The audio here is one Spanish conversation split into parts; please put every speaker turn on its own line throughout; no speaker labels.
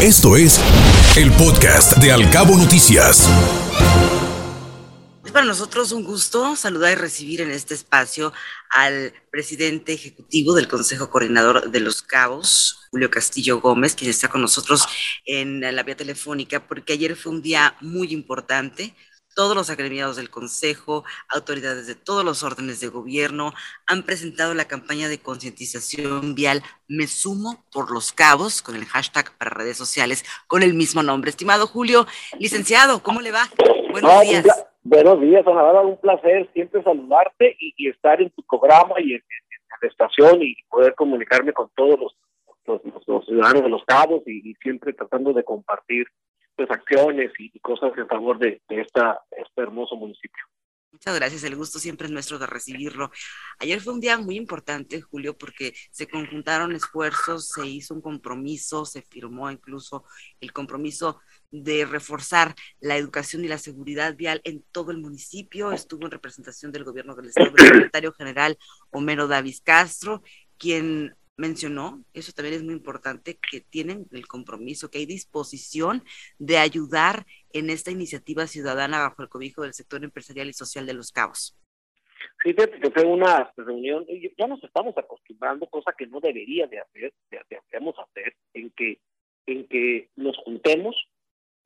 Esto es el podcast de Alcabo Noticias.
Es para nosotros un gusto saludar y recibir en este espacio al presidente ejecutivo del Consejo Coordinador de los Cabos, Julio Castillo Gómez, quien está con nosotros en la vía telefónica, porque ayer fue un día muy importante todos los agremiados del Consejo, autoridades de todos los órdenes de gobierno han presentado la campaña de concientización vial Me Sumo por los Cabos, con el hashtag para redes sociales, con el mismo nombre. Estimado Julio, licenciado, ¿cómo le va?
Buenos días. buenos días, Ana un placer siempre saludarte y, estar en tu programa y en, la estación y poder comunicarme con todos los, los, ciudadanos de los Cabos y siempre tratando de compartir pues, acciones y, cosas en favor de, este hermoso municipio.
Muchas gracias, el gusto siempre es nuestro de recibirlo. Ayer fue un día muy importante, Julio, porque se conjuntaron esfuerzos, se hizo un compromiso, se firmó incluso el compromiso de reforzar la educación y la seguridad vial en todo el municipio. Estuvo en representación del gobierno del Estado el secretario general Homero Davis Castro, quien mencionó, eso también es muy importante, que tienen el compromiso, que hay disposición de ayudar en esta iniciativa ciudadana bajo el cobijo del sector empresarial y social de Los Cabos.
Sí, que fue una reunión, ya nos estamos acostumbrando, cosa que no debería de hacer, debemos hacer, en que, en que nos juntemos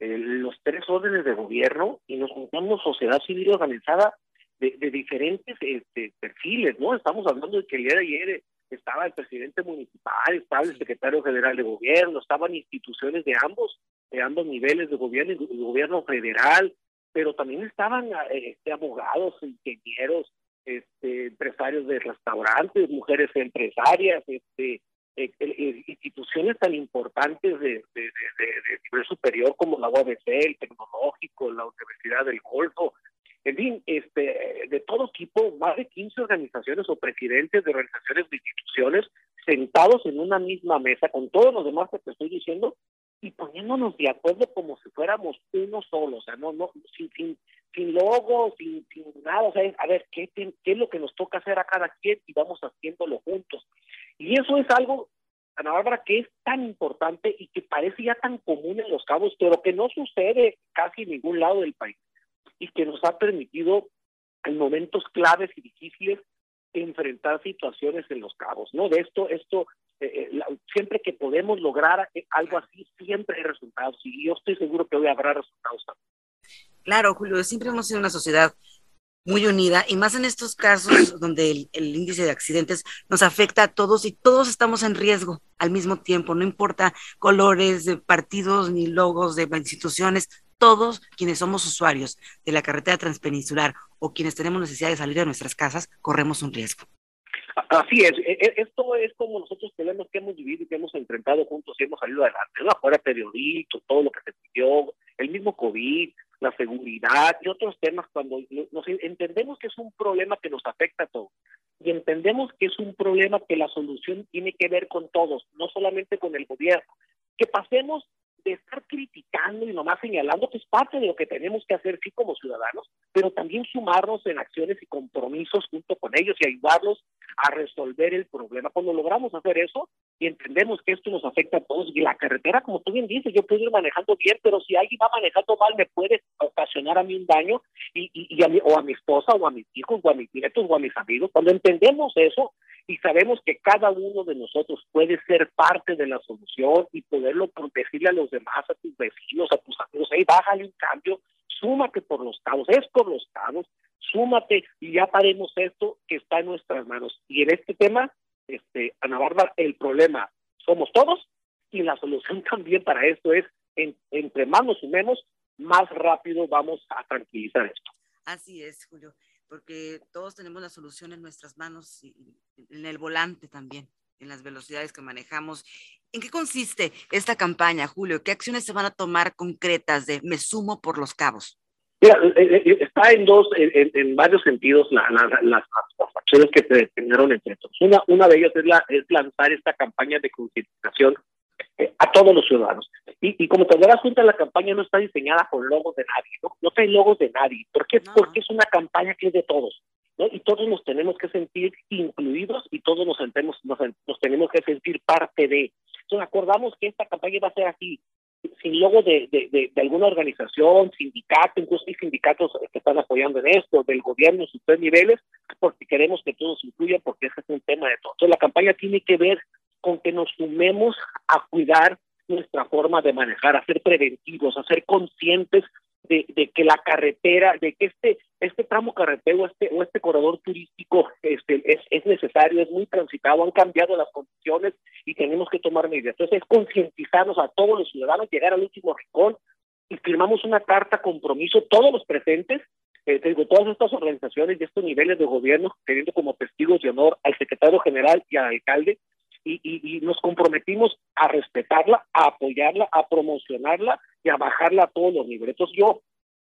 eh, los tres órdenes de gobierno y nos juntamos sociedad civil organizada de, diferentes este, perfiles, ¿no? Estamos hablando de que el día de ayer estaba el presidente municipal, estaba el secretario general de gobierno, estaban instituciones de ambos, de ambos niveles de gobierno, el gobierno federal, pero también estaban este, abogados, ingenieros, este, empresarios de restaurantes, mujeres empresarias, este, eh, eh, instituciones tan importantes de, de, nivel superior como la UABC, el Tecnológico, la Universidad del Golfo, en fin, este, de todo tipo, más de 15 organizaciones o presidentes de organizaciones de instituciones sentados en una misma mesa con todos los demás que te estoy diciendo y poniéndonos de acuerdo como si fuéramos uno solo, o sea, no, no, sin, sin, sin logo, sin, sin nada, o sea, a ver, ¿qué, ¿qué es lo que nos toca hacer a cada quien y vamos haciéndolo juntos? Y eso es algo, Ana Bárbara, que es tan importante y que parece ya tan común en los cabos, pero que no sucede casi en ningún lado del país y que nos ha permitido en momentos claves y difíciles enfrentar situaciones en los cabos, ¿no? De esto, esto, eh, eh, siempre que podemos lograr eh, algo así, siempre hay resultados y yo estoy seguro que hoy habrá resultados también.
Claro, Julio, siempre hemos sido una sociedad muy unida y más en estos casos donde el, el, índice de accidentes nos afecta a todos y todos estamos en riesgo al mismo tiempo, no importa colores de partidos ni logos de instituciones, todos quienes somos usuarios de la carretera transpeninsular o quienes tenemos necesidad de salir de nuestras casas, corremos un riesgo.
Así es, e, e, esto es como nosotros tenemos que hemos vivido y que hemos enfrentado juntos y hemos salido adelante, ¿no? Afuera periodistas, todo lo que se pidió, el mismo COVID, la seguridad y otros temas, cuando nos entendemos que es un problema que nos afecta a todos y entendemos que es un problema que la solución tiene que ver con todos, no solamente con el gobierno, que pasemos de estar criticando y nomás señalando que es parte de lo que tenemos que hacer sí como ciudadanos, pero también sumarnos en acciones y compromisos junto con ellos y ayudarlos a resolver el problema. Cuando logramos hacer eso y entendemos que esto nos afecta a todos, y la carretera, como tú bien dices, yo puedo ir manejando bien, pero si alguien va manejando mal, me puede ocasionar a mí un daño y, y, a mí, o a mi esposa o a mis hijos o a mis nietos o a mis amigos. Cuando entendemos eso, y sabemos que cada uno de nosotros puede ser parte de la solución y poderlo decirle a los demás, a tus vecinos, a tus amigos, hey, bájale un cambio, súmate por los cabos, es por los cabos, súmate y ya paremos esto que está en nuestras manos. Y en este tema, este, Ana Bárbara, el problema somos todos y la solución también para esto es, entre más nos sumemos, más rápido vamos a tranquilizar esto.
Así es, Julio porque todos tenemos la solución en nuestras manos y en el volante también, en las velocidades que manejamos. ¿En qué consiste esta campaña, Julio? ¿Qué acciones se van a tomar concretas de Me sumo por los cabos?
Mira, eh, eh, eh, está en dos, en, varios sentidos las, acciones que se determinaron entre todos. Una, una de ellas es, la, es lanzar esta campaña de concientización a todos los ciudadanos. Y, como te darás cuenta, la campaña no está diseñada con logos de nadie, ¿no? No trae logos de nadie. ¿Por qué? Porque es una campaña que es de todos, ¿no? Y todos nos tenemos que sentir incluidos y todos nos, sentemos, nos, tenemos que sentir parte de. Entonces, acordamos que esta campaña va a ser así. sin logo de, de, de, alguna organización, sindicato, incluso hay sindicatos que están apoyando en esto, del gobierno sus tres niveles, porque queremos que todos incluyan, porque ese es un tema de todo. Entonces, la campaña tiene que ver con que nos sumemos a cuidar nuestra forma de manejar, a ser preventivos, a ser conscientes de, de, que la carretera, de que este este tramo carretero este, o este corredor turístico este, es, es necesario, es muy transitado, han cambiado las condiciones y tenemos que tomar medidas. Entonces es concientizarnos a todos los ciudadanos, llegar al último rincón y firmamos una carta compromiso, todos los presentes, eh, todas estas organizaciones y estos niveles de gobierno, teniendo como testigos de honor al secretario general y al alcalde, y, y, y, nos comprometimos a respetarla, a apoyarla, a promocionarla y a bajarla a todos los niveles. Entonces yo,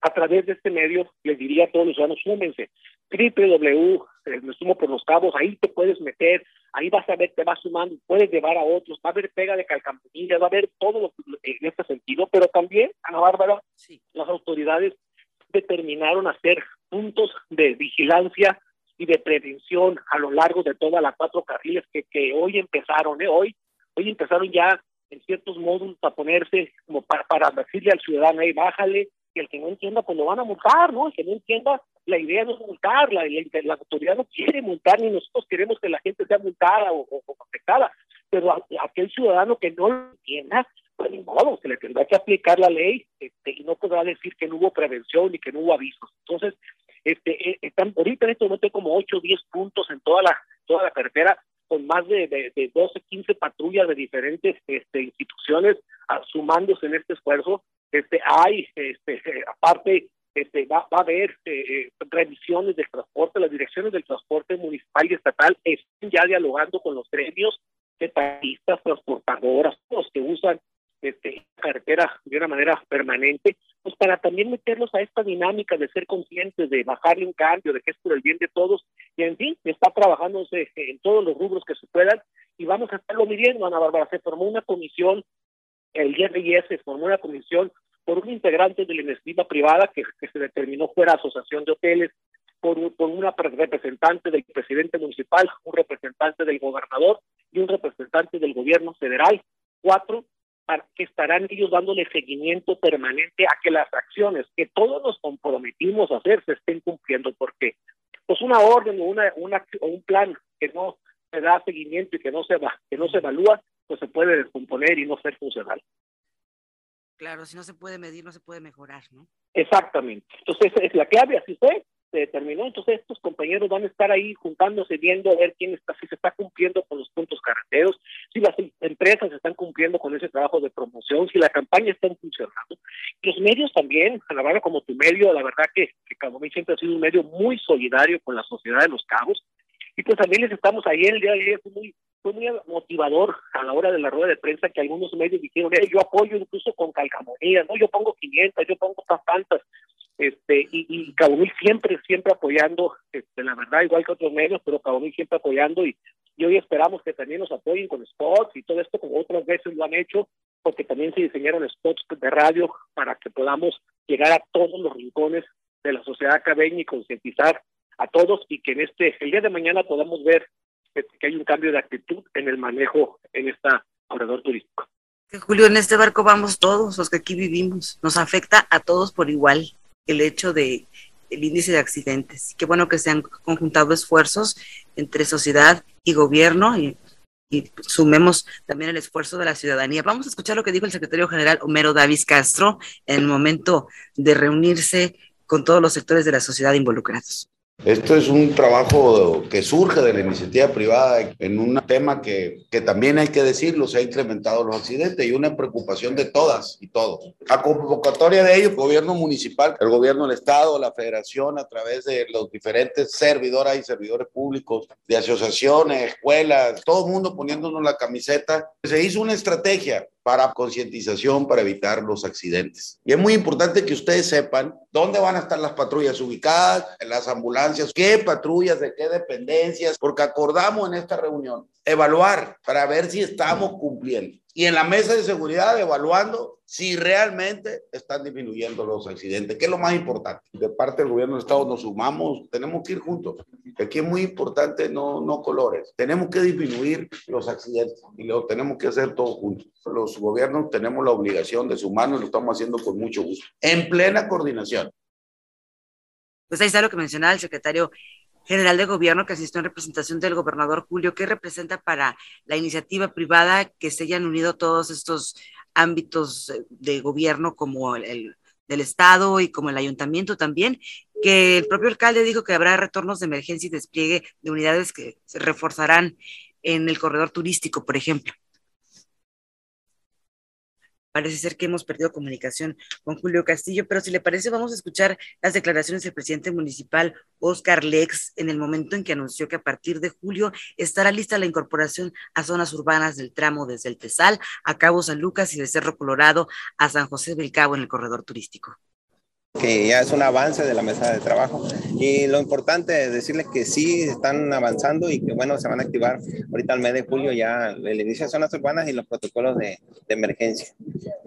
a través de este medio, les diría a todos los ciudadanos, súmense, www, eh, me sumo por los cabos, ahí te puedes meter, ahí vas a ver, te vas sumando, puedes llevar a otros, va a haber pega de calcampanillas, va a haber todo lo, en este sentido, pero también, Ana Bárbara, sí. las autoridades determinaron hacer puntos de vigilancia y de prevención a lo largo de todas las cuatro carriles que, que hoy empezaron, ¿eh? hoy, hoy empezaron ya en ciertos módulos a ponerse como para, para decirle al ciudadano, ahí bájale, y el que no entienda, pues lo van a multar, ¿no? El que no entienda, la idea no es multar, la, la, la autoridad no quiere multar, ni nosotros queremos que la gente sea multada o, o, o afectada, pero a, a aquel ciudadano que no lo entienda, pues ni modo, se le tendrá que aplicar la ley este, y no podrá decir que no hubo prevención y que no hubo avisos. Entonces, este, eh, están ahorita en este momento hay como 8 o 10 puntos en toda la, toda la carretera con más de, de, de 12, 15 patrullas de diferentes este, instituciones a, sumándose en este esfuerzo. Este, hay, este, aparte, este, va, va a haber eh, revisiones del transporte, las direcciones del transporte municipal y estatal están ya dialogando con los gremios de taxistas, transportadoras, los que usan este, carretera de una manera permanente, pues para también meterlos a esta dinámica de ser conscientes, de bajarle un cambio, de que es por el bien de todos, y en fin, está trabajándose en todos los rubros que se puedan, y vamos a estarlo midiendo, Ana Bárbara, se formó una comisión, el IRIS se formó una comisión por un integrante de la iniciativa privada que, que se determinó fuera asociación de hoteles, por, por una representante del presidente municipal, un representante del gobernador y un representante del gobierno federal, cuatro para que estarán ellos dándole seguimiento permanente a que las acciones que todos nos comprometimos a hacer se estén cumpliendo, porque pues una orden o una, una o un plan que no se da seguimiento y que no se va, que no se evalúa, pues se puede descomponer y no ser funcional.
Claro, si no se puede medir, no se puede mejorar, ¿no?
Exactamente. Entonces, es la clave, así fue, se determinó. Entonces, estos compañeros van a estar ahí juntándose, viendo a ver quién está, si se está cumpliendo con los puntos carreteros, si las empresas están cumpliendo con ese trabajo de promoción, si la campaña está funcionando. Los medios también, a la como tu medio, la verdad que, que Cabo Mil siempre ha sido un medio muy solidario con la sociedad de los cabos. Y pues también les estamos ahí el día de ayer, fue muy, fue muy motivador a la hora de la rueda de prensa que algunos medios dijeron, eh, yo apoyo incluso con calcamonías, ¿no? Yo pongo 500, yo pongo tantas, este, y, y Cabo Mil siempre, siempre apoyando, este, la verdad, igual que otros medios, pero Cabo Mil siempre apoyando y, y hoy esperamos que también nos apoyen con spots y todo esto como otras veces lo han hecho, porque también se diseñaron spots de radio para que podamos llegar a todos los rincones de la sociedad cabeña y concientizar a todos y que en este, el día de mañana podamos ver que hay un cambio de actitud en el manejo en esta corredor turístico.
Julio, en este barco vamos todos los que aquí vivimos, nos afecta a todos por igual el hecho de el índice de accidentes. Qué bueno que se han conjuntado esfuerzos entre sociedad y gobierno y, y, sumemos también el esfuerzo de la ciudadanía. Vamos a escuchar lo que dijo el secretario general Homero Davis Castro en el momento de reunirse con todos los sectores de la sociedad involucrados.
Esto es un trabajo que surge de la iniciativa privada en un tema que, que, también hay que decirlo, se ha incrementado los accidentes y una preocupación de todas y todos. A convocatoria de ello, el gobierno municipal, el gobierno del Estado, la federación, a través de los diferentes servidoras y servidores públicos, de asociaciones, escuelas, todo el mundo poniéndonos la camiseta, se hizo una estrategia para concientización, para evitar los accidentes. Y es muy importante que ustedes sepan dónde van a estar las patrullas ubicadas, las ambulancias, qué patrullas, de qué dependencias, porque acordamos en esta reunión evaluar para ver si estamos cumpliendo. y en la mesa de seguridad evaluando si realmente están disminuyendo los accidentes, que es lo más importante. De parte del gobierno del Estado nos sumamos, tenemos que ir juntos. Aquí es muy importante no, no colores, tenemos que disminuir los accidentes y lo tenemos que hacer todos juntos. Los gobiernos tenemos la obligación de sumarnos lo estamos haciendo con mucho gusto, en plena coordinación.
Pues ahí está lo que mencionaba el secretario general de gobierno que asistió en representación del gobernador Julio, ¿qué representa para la iniciativa privada que se hayan unido todos estos ámbitos de gobierno como el, del Estado y como el ayuntamiento también, que el propio alcalde dijo que habrá retornos de emergencia y despliegue de unidades que se reforzarán en el corredor turístico, por ejemplo. Parece ser que hemos perdido comunicación con Julio Castillo, pero si le parece, vamos a escuchar las declaraciones del presidente municipal, Oscar Lex, en el momento en que anunció que a partir de julio estará lista la incorporación a zonas urbanas del tramo desde el Tesal a Cabo San Lucas y de Cerro Colorado a San José del Cabo en el corredor turístico
que ya es un avance de la mesa de trabajo. Y lo importante es decirles que sí están avanzando y que bueno, se van a activar ahorita al mes de julio ya el inicio de zonas urbanas y los protocolos de, de emergencia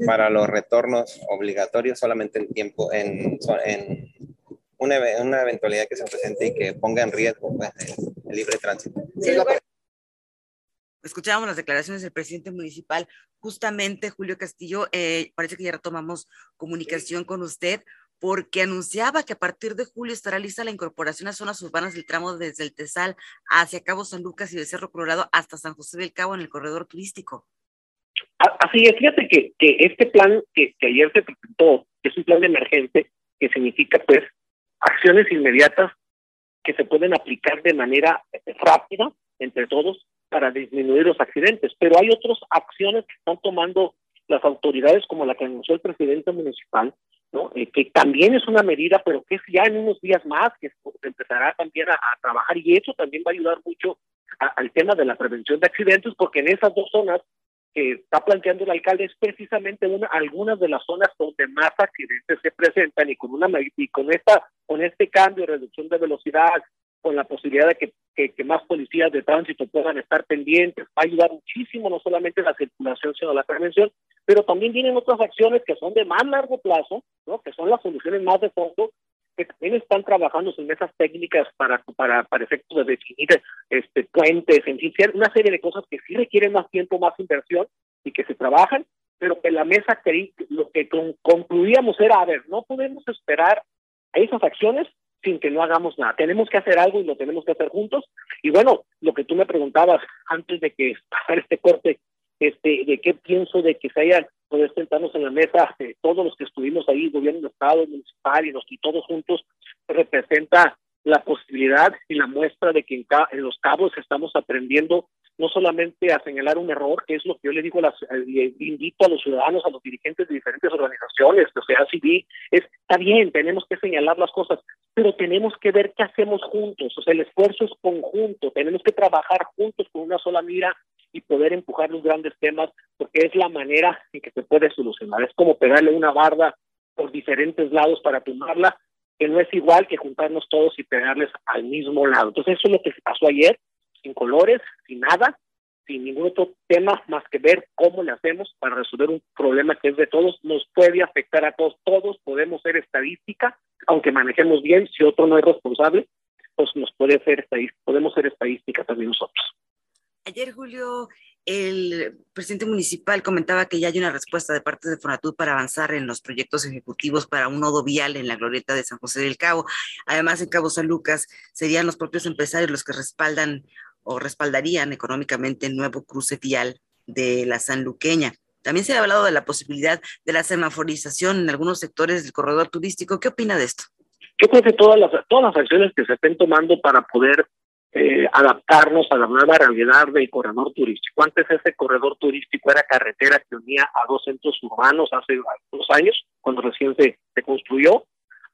para los retornos obligatorios solamente en tiempo, en, en una, una, eventualidad que se presente y que ponga en riesgo pues, el, el libre tránsito. Sí,
escuchábamos las declaraciones del presidente municipal, justamente Julio Castillo, eh, parece que ya retomamos comunicación con usted porque anunciaba que a partir de julio estará lista la incorporación a zonas urbanas del tramo desde el Tesal hacia Cabo San Lucas y de Cerro Colorado hasta San José del Cabo en el corredor turístico.
Así es, fíjate que, que este plan que, que ayer se presentó es un plan de emergente que significa pues acciones inmediatas que se pueden aplicar de manera rápida entre todos para disminuir los accidentes, pero hay otras acciones que están tomando las autoridades como la que anunció el presidente municipal eh, que también es una medida, pero que es ya en unos días más que se empezará también a, trabajar y eso también va a ayudar mucho al tema de la prevención de accidentes, porque en esas dos zonas que está planteando el alcalde es precisamente una algunas de las zonas donde más accidentes se presentan y con una y con esta con este cambio reducción de velocidad con la posibilidad de que, que, más policías de tránsito puedan estar pendientes, va a ayudar muchísimo no solamente la circulación, sino la prevención, pero también vienen otras acciones que son de más largo plazo, ¿no? que son las soluciones más de fondo, que también están trabajando en mesas técnicas para, para, para efectos de definir este, puentes, en fin, una serie de cosas que sí requieren más tiempo, más inversión y que se trabajan, pero que la mesa lo que concluíamos era, a ver, no podemos esperar a esas acciones sin que no hagamos nada. Tenemos que hacer algo y lo tenemos que hacer juntos. Y bueno, lo que tú me preguntabas antes de que pasara este corte, este, de qué pienso de que se haya poder sentarnos en la mesa eh, todos los que estuvimos ahí, gobierno de Estado, municipal y, los, y todos juntos, representa la posibilidad y la muestra de que en, en los cabos estamos aprendiendo no solamente a señalar un error, que es lo que yo le digo, las, eh, invito a los ciudadanos, a los dirigentes de diferentes organizaciones, o sea, civil, es, está bien, tenemos que señalar las cosas, pero tenemos que ver qué hacemos juntos, o sea, el esfuerzo es conjunto, tenemos que trabajar juntos con una sola mira poder empujar los grandes temas, porque es la manera en que se puede solucionar, es como pegarle una barda por diferentes lados para tumbarla, que no es igual que juntarnos todos y pegarles al mismo lado. Entonces eso es lo que pasó ayer, sin colores, sin nada, sin ningún otro tema más que ver cómo le hacemos para resolver un problema que es de todos, nos puede afectar a todos, todos podemos ser estadística, aunque manejemos bien, si otro no es responsable, pues nos puede ser estadística, podemos ser estadística también nosotros.
Ayer, Julio, el presidente municipal comentaba que ya hay una respuesta de parte de Fonatud para avanzar en los proyectos ejecutivos para un nodo vial en la glorieta de San José del Cabo. Además, en Cabo San Lucas serían los propios empresarios los que respaldan o respaldarían económicamente el nuevo cruce vial de la San Luqueña. También se ha hablado de la posibilidad de la semaforización en algunos sectores del corredor turístico. ¿Qué opina de esto?
Yo creo que todas las, todas las acciones que se estén tomando para poder eh, adaptarnos a la nueva realidad del corredor turístico. Antes ese corredor turístico era carretera que unía a dos centros urbanos hace dos años, cuando recién se, se construyó.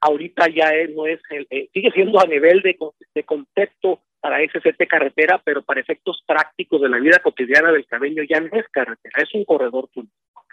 Ahorita ya no es, el, eh, sigue siendo a nivel de, de contexto para SCT carretera, pero para efectos prácticos de la vida cotidiana del cabeño ya no es carretera, es un corredor turístico.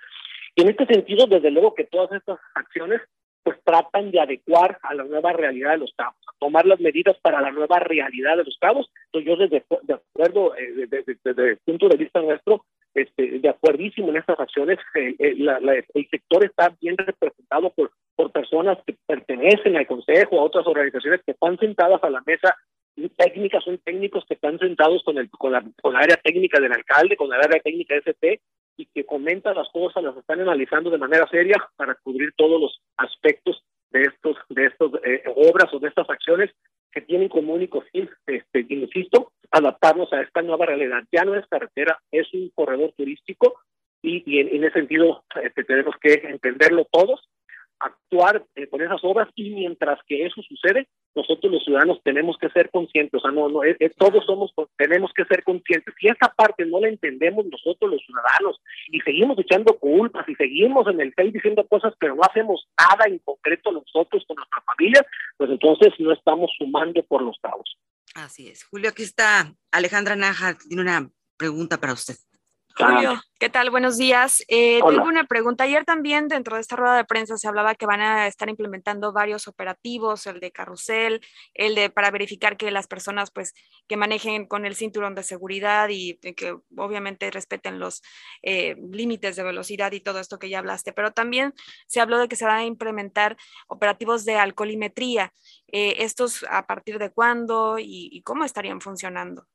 Y en este sentido, desde luego que todas estas acciones pues tratan de adecuar a la nueva realidad de los cabos, a tomar las medidas para la nueva realidad de los cabos. Entonces yo desde de acuerdo, eh, desde, el punto de vista nuestro, este, de acuerdísimo en estas acciones. el sector está bien representado por, por personas que pertenecen al Consejo, a otras organizaciones que están sentadas a la mesa técnicas, son técnicos que están sentados con, el, con, la, con la área técnica del alcalde, con la área técnica de ST, y que comentan las cosas, las están analizando de manera seria para cubrir todos los aspectos de estos de estos eh, obras o de estas acciones que tienen como único fin, este, insisto, adaptarnos a esta nueva realidad. Ya no es carretera, es un corredor turístico y, y en, ese sentido este, tenemos que entenderlo todos actuar eh, con esas obras y mientras que eso sucede, nosotros los ciudadanos tenemos que ser conscientes, o sea, no, no, todos somos, tenemos que ser conscientes. Si esa parte no la entendemos nosotros los ciudadanos y seguimos echando culpas y seguimos en el Facebook diciendo cosas, pero no hacemos nada en concreto nosotros con nuestra familia, pues entonces no estamos sumando por los cabos.
Así es. Julio, aquí está Alejandra Naja, tiene una pregunta para usted.
Julio, ¿qué tal? Buenos días. Eh, tengo una pregunta. Ayer también dentro de esta rueda de prensa se hablaba que van a estar implementando varios operativos, el de carrusel, el de para verificar que las personas pues que manejen con el cinturón de seguridad y que obviamente respeten los eh, límites de velocidad y todo esto que ya hablaste. Pero también se habló de que se van a implementar operativos de alcoholimetría. Eh, ¿Estos a partir de cuándo y cómo estarían funcionando?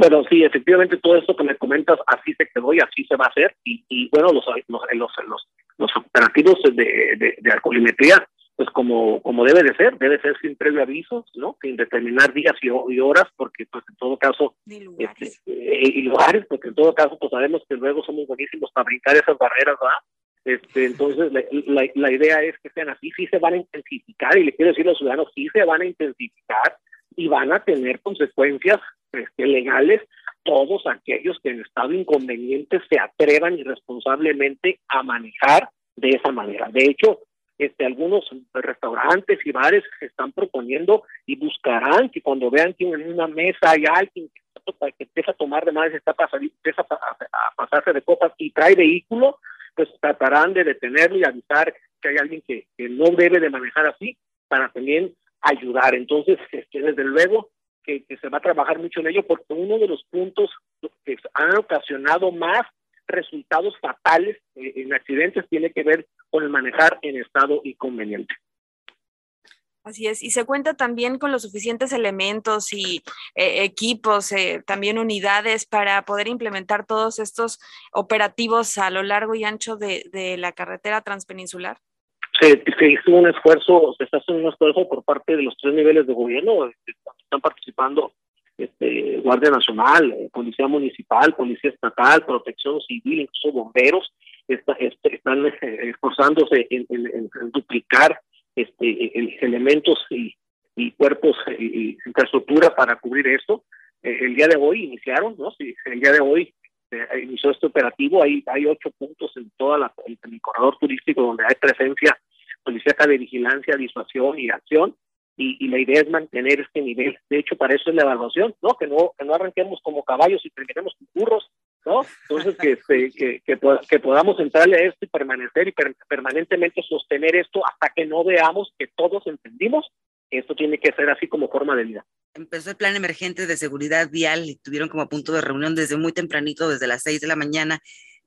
Bueno, sí, efectivamente todo esto que me comentas así se quedó y así se va a hacer. Y, y bueno, los, los, los, los, operativos de, de, alcoholimetría, pues como, como debe de ser, debe ser sin previo aviso, ¿no? Sin determinar días y, horas, porque pues en todo caso...
Y lugares.
Este, eh, y lugares, porque en todo caso pues sabemos que luego somos buenísimos para brincar esas barreras, ¿verdad? Este, entonces, la, la, la, idea es que sean así, sí se van a intensificar, y le quiero decir a los ciudadanos, sí se van a intensificar y van a tener consecuencias este, legales todos aquellos que en estado inconveniente se atrevan irresponsablemente a manejar de esa manera. De hecho, este, algunos restaurantes y bares están proponiendo y buscarán que cuando vean que en una mesa hay alguien que, empieza a tomar de más, está empieza a, pasarse de copas y trae vehículo, pues tratarán de detenerlo y avisar que hay alguien que, que no debe de manejar así para también ayudar. Entonces, este, desde luego, que, se va a trabajar mucho en ello porque uno de los puntos que han ocasionado más resultados fatales eh, en accidentes tiene que ver con el manejar en estado inconveniente.
Así es, y se cuenta también con los suficientes elementos y eh, equipos, eh, también unidades para poder implementar todos estos operativos a lo largo y ancho de, de la carretera transpeninsular
se, se, hizo un esfuerzo, se está haciendo un esfuerzo por parte de los tres niveles de gobierno, este, están participando este, Guardia Nacional, eh, Policía Municipal, Policía Estatal, Protección Civil, incluso bomberos, está, este, están eh, esforzándose en, duplicar este, elementos y, y cuerpos y, infraestructura para cubrir esto. Eh, el día de hoy iniciaron, ¿no? Sí, el día de hoy inició este operativo, hay, hay ocho puntos en toda la, en el corredor turístico donde hay presencia policíaca de vigilancia, disuasión y acción, y, la idea es mantener este nivel. De hecho, para eso es la evaluación, ¿no? Que no, que no arranquemos como caballos y terminemos como burros, ¿no? Entonces, que, este, que, que, que, podamos entrarle a esto y permanecer y permanentemente sostener esto hasta que no veamos que todos entendimos que esto tiene que ser así como forma de vida.
Empezó el plan emergente de seguridad vial y tuvieron como punto de reunión desde muy tempranito, desde las seis de la mañana,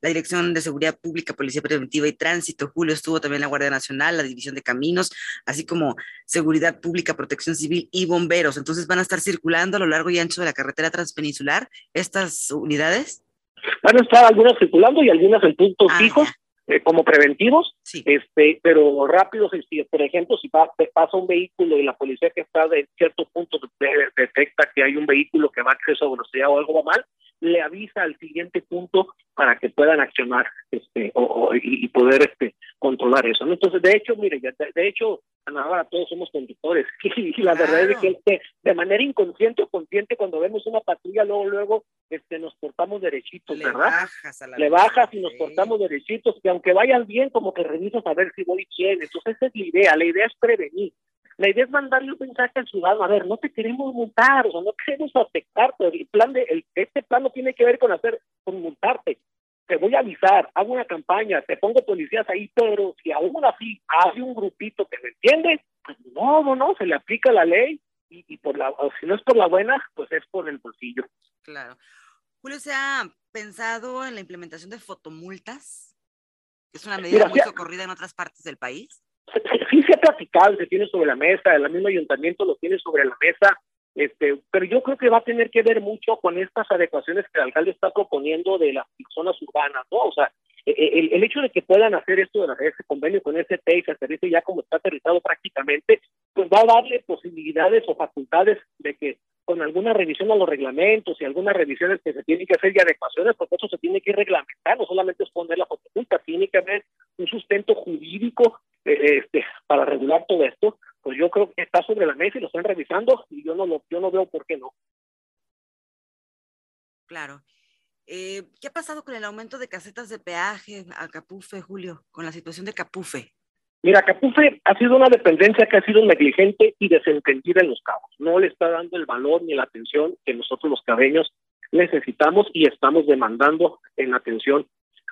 la Dirección de Seguridad Pública, Policía Preventiva y Tránsito. Julio estuvo también la Guardia Nacional, la División de Caminos, así como Seguridad Pública, Protección Civil y Bomberos. Entonces van a estar circulando a lo largo y ancho de la carretera transpeninsular estas unidades.
Van a estar algunas circulando y algunas en puntos ah, fijos. Eh, como preventivos, este, pero rápidos, si, por ejemplo, si pasa un vehículo y la policía que está de cierto punto detecta que hay un vehículo que va a exceso de velocidad o algo va mal, le avisa al siguiente punto para que puedan accionar este o, y, poder este controlar eso. Entonces, de hecho, mire, de, hecho, ahora todos somos conductores y la verdad es que este, de manera inconsciente o consciente cuando vemos una patrulla luego luego este nos portamos derechitos, le ¿verdad? Bajas a la le bajas y nos portamos derechitos, que aunque vayan bien como que revisas a ver si voy bien. Entonces, esa es la idea, la idea es prevenir. La idea es mandarle un mensaje al ciudadano, a ver, no te queremos multar, o sea, no queremos afectarte, el plan de, el, este plan no tiene que ver con hacer, con multarte, te voy a avisar, hago una campaña, te pongo policías ahí, pero si aún así hay un grupito que me entiende, pues no, no, no, se le aplica la ley y, y por la, si no es por la buena, pues es por el bolsillo.
Claro. Julio, ¿se ha pensado en la implementación de fotomultas? Es una medida muy socorrida en otras partes del país.
Sí se ha platicado, se tiene sobre la mesa, el mismo ayuntamiento lo tiene sobre la mesa, este, pero yo creo que va a tener que ver mucho con estas adecuaciones que el alcalde está proponiendo de las zonas urbanas, ¿no? O sea, e, e, el, el hecho de que puedan hacer esto, de ese convenio con ese y se aterrice ya como está aterrizado prácticamente, pues va a darle posibilidades o facultades de que con alguna revisión a los reglamentos y algunas revisiones que se tienen que hacer y adecuaciones, porque eso se tiene que reglamentar, no solamente es poner la fotopulta, tiene que haber un sustento jurídico este, para regular todo esto, pues yo creo que está sobre la mesa y lo están revisando y yo no lo, yo no veo por qué no.
Claro. Eh, ¿Qué ha pasado con el aumento de casetas de peaje a Capufe, Julio, con la situación de Capufe?
Mira, Capufe ha sido una dependencia que ha sido negligente y desentendida en los cabos. No le está dando el valor ni la atención que nosotros los cabeños necesitamos y estamos demandando en atención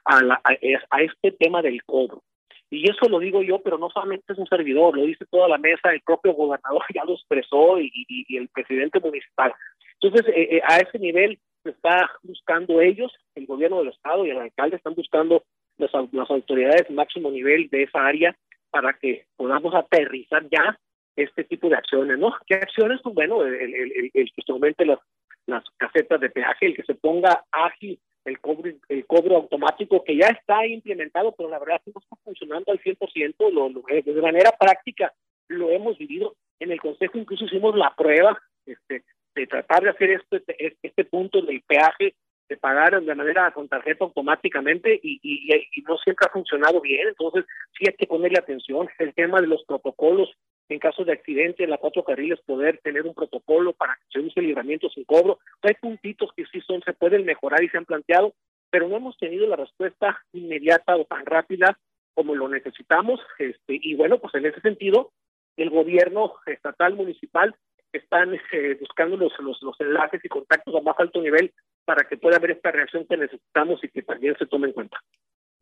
a, la, a, este tema del cobro. Y eso lo digo yo, pero no solamente es un servidor, lo dice toda la mesa, el propio gobernador ya lo expresó y, el presidente municipal. Entonces, eh, eh, a ese nivel está buscando ellos, el gobierno del estado y el alcalde están buscando las, las autoridades máximo nivel de esa área para que podamos aterrizar ya este tipo de acciones, ¿no? ¿Qué acciones? Pues bueno, el, el, el, que se aumente las, las casetas de peaje, el que se ponga ágil el cobro, el cobro automático que ya está implementado, pero la verdad no está funcionando al 100%, lo, lo, de manera práctica lo hemos vivido. En el Consejo incluso hicimos la prueba este, de tratar de hacer este, este punto del peaje de pagar de manera con tarjeta automáticamente y, y, no siempre ha funcionado bien, entonces sí hay que ponerle atención. El tema de los protocolos en caso de accidente en la cuatro carriles, poder tener un protocolo para que se use el libramiento sin cobro. Hay puntitos que sí son, se pueden mejorar y se han planteado, pero no hemos tenido la respuesta inmediata o tan rápida como lo necesitamos. Este, y bueno, pues en ese sentido, el gobierno estatal, municipal, están eh, buscando los, los, los enlaces y contactos a más alto nivel para que pueda haber esta reacción que necesitamos y que también se tome en cuenta.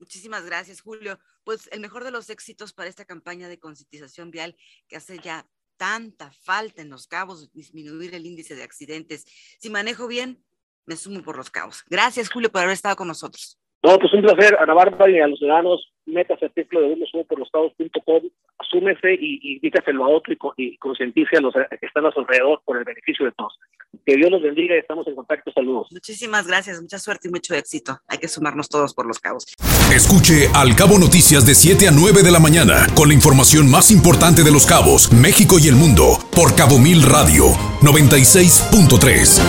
Muchísimas gracias, Julio. Pues el mejor de los éxitos para esta campaña de concientización vial que hace ya tanta falta en los cabos, disminuir el índice de accidentes. Si manejo bien, me sumo por los cabos. Gracias, Julio, por haber estado con nosotros.
No, pues un placer, a Bárbara y a los ciudadanos, métase al título de uno subo por los estados.com, asúmese y, y dígaselo a otro y, y concientice a los que están a su alrededor por el beneficio de todos. Que Dios los bendiga y estamos en contacto. Saludos.
Muchísimas gracias, mucha suerte y mucho éxito. Hay que sumarnos todos por los cabos.
Escuche Al Cabo Noticias de 7 a 9 de la mañana con la información más importante de los cabos, México y el mundo por Cabo Mil Radio 96.3.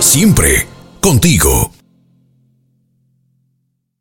Siempre contigo.